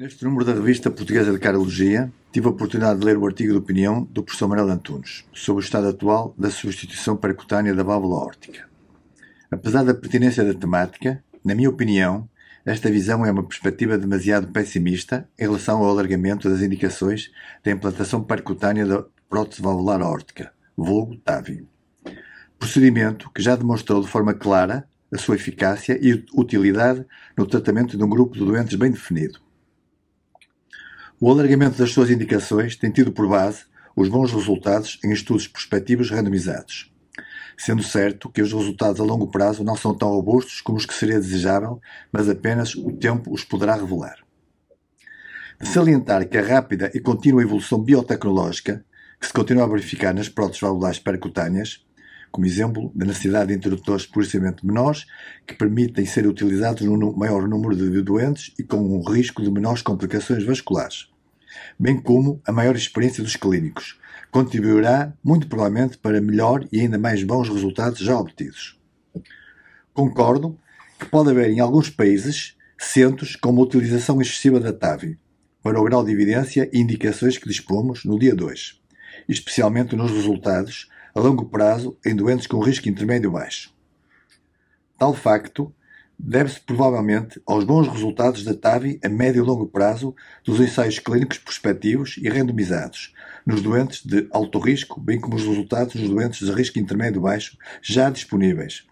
Neste número da Revista Portuguesa de Cardiologia, tive a oportunidade de ler o artigo de opinião do professor Manuel Antunes sobre o estado atual da substituição percutânea da válvula órtica. Apesar da pertinência da temática, na minha opinião, esta visão é uma perspectiva demasiado pessimista em relação ao alargamento das indicações da implantação percutânea da prótese valvular órtica, vulgo TAVI. Procedimento que já demonstrou de forma clara a sua eficácia e utilidade no tratamento de um grupo de doentes bem definido. O alargamento das suas indicações tem tido por base os bons resultados em estudos prospectivos randomizados, sendo certo que os resultados a longo prazo não são tão robustos como os que seria desejável, mas apenas o tempo os poderá revelar. De salientar que a rápida e contínua evolução biotecnológica que se continua a verificar nas próteses valvulares percutâneas, como exemplo da necessidade de introdutores processamento menores que permitem ser utilizados num maior número de doentes e com um risco de menores complicações vasculares bem como a maior experiência dos clínicos, contribuirá muito provavelmente para melhor e ainda mais bons resultados já obtidos. Concordo que pode haver em alguns países centros com uma utilização excessiva da TAVI, para o grau de evidência e indicações que dispomos no dia 2, especialmente nos resultados a longo prazo em doentes com risco intermédio baixo. Tal facto deve-se provavelmente aos bons resultados da TAVI a médio e longo prazo dos ensaios clínicos prospectivos e randomizados nos doentes de alto risco, bem como os resultados nos doentes de risco intermédio baixo já disponíveis,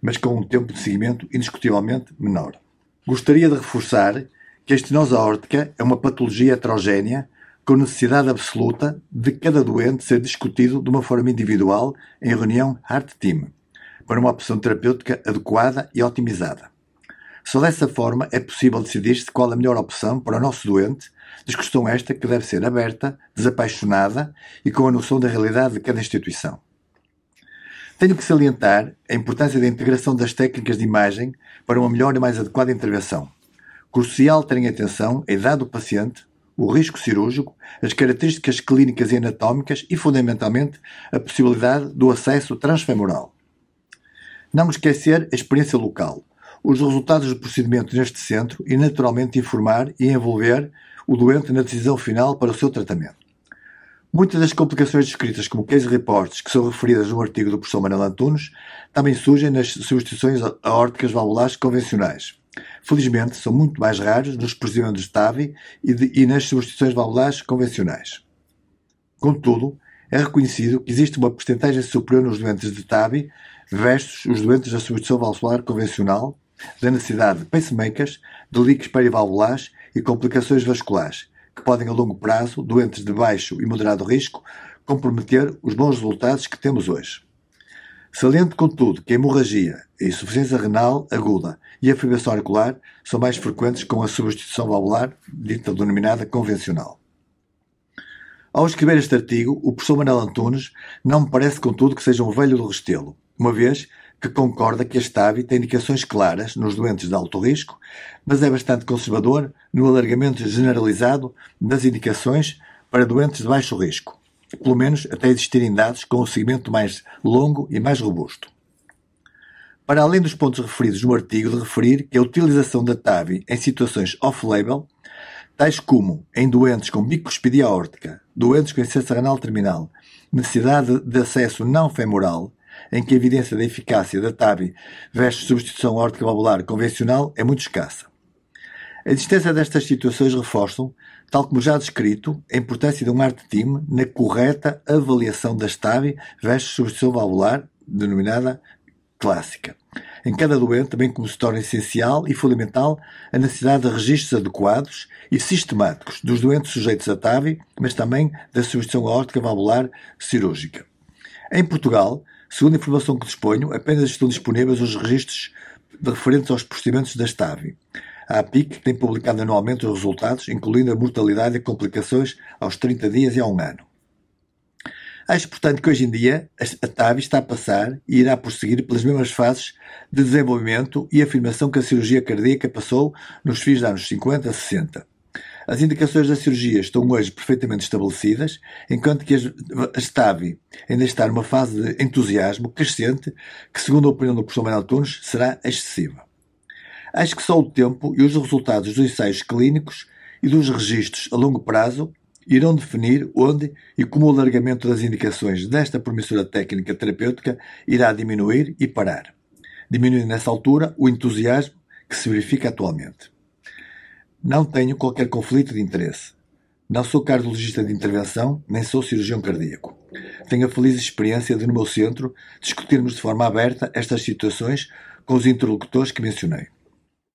mas com um tempo de seguimento indiscutivelmente menor. Gostaria de reforçar que a estenose aórtica é uma patologia heterogénea com necessidade absoluta de cada doente ser discutido de uma forma individual em reunião Heart Team, para uma opção terapêutica adequada e otimizada. Só dessa forma é possível decidir-se qual a melhor opção para o nosso doente, discussão esta que deve ser aberta, desapaixonada e com a noção da realidade de cada instituição. Tenho que salientar a importância da integração das técnicas de imagem para uma melhor e mais adequada intervenção. Crucial ter em atenção a idade do paciente, o risco cirúrgico, as características clínicas e anatómicas e, fundamentalmente, a possibilidade do acesso transfemoral. Não esquecer a experiência local, os resultados do procedimento neste centro e, naturalmente, informar e envolver o doente na decisão final para o seu tratamento. Muitas das complicações descritas como case reports que são referidas no artigo do professor Manuel Antunes também surgem nas substituições aórticas valvulares convencionais. Felizmente, são muito mais raros nos procedimentos de TAVI e, de, e nas substituições valvulares convencionais. Contudo, é reconhecido que existe uma porcentagem superior nos doentes de TAVI versus os doentes da substituição valvular convencional da necessidade de pacemakers, de líquidos perivalvulares e complicações vasculares, que podem a longo prazo, doentes de baixo e moderado risco, comprometer os bons resultados que temos hoje. Saliente, contudo, que a hemorragia, a insuficiência renal aguda e a fibração auricular são mais frequentes com a substituição valvular, dita denominada convencional. Ao escrever este artigo, o professor Manuel Antunes não me parece, contudo, que seja um velho do restelo, uma vez que concorda que este hábito tem indicações claras nos doentes de alto risco, mas é bastante conservador no alargamento generalizado das indicações para doentes de baixo risco, pelo menos até existirem dados com um segmento mais longo e mais robusto. Para além dos pontos referidos no artigo, de referir que a utilização da TAVI em situações off-label, tais como em doentes com bicuspidia aórtica, doentes com insuficiência renal terminal, necessidade de acesso não femoral, em que a evidência da eficácia da TAVI versus substituição órtica valvular convencional é muito escassa. A existência destas situações reforçam, tal como já descrito, a importância de um art team na correta avaliação da TAVI versus substituição valvular, denominada clássica. Em cada doente, bem como se torna essencial e fundamental a necessidade de registros adequados e sistemáticos dos doentes sujeitos a TAVI, mas também da substituição aórtica valvular cirúrgica. Em Portugal, Segundo a informação que disponho, apenas estão disponíveis os registros referentes aos procedimentos da STAVI. A APIC tem publicado anualmente os resultados, incluindo a mortalidade e complicações aos 30 dias e a um ano. Acho, portanto, que hoje em dia a TAVI está a passar e irá prosseguir pelas mesmas fases de desenvolvimento e afirmação que a cirurgia cardíaca passou nos fins dos anos 50 a 60. As indicações da cirurgia estão hoje perfeitamente estabelecidas, enquanto que a STAVI ainda está numa fase de entusiasmo crescente, que, segundo a opinião do professor Manuel Tunes, será excessiva. Acho que só o tempo e os resultados dos ensaios clínicos e dos registros a longo prazo irão definir onde e como o alargamento das indicações desta promissora técnica terapêutica irá diminuir e parar, diminuindo nessa altura o entusiasmo que se verifica atualmente. Não tenho qualquer conflito de interesse. Não sou cardiologista de intervenção, nem sou cirurgião cardíaco. Tenho a feliz experiência de, no meu centro, discutirmos de forma aberta estas situações com os interlocutores que mencionei.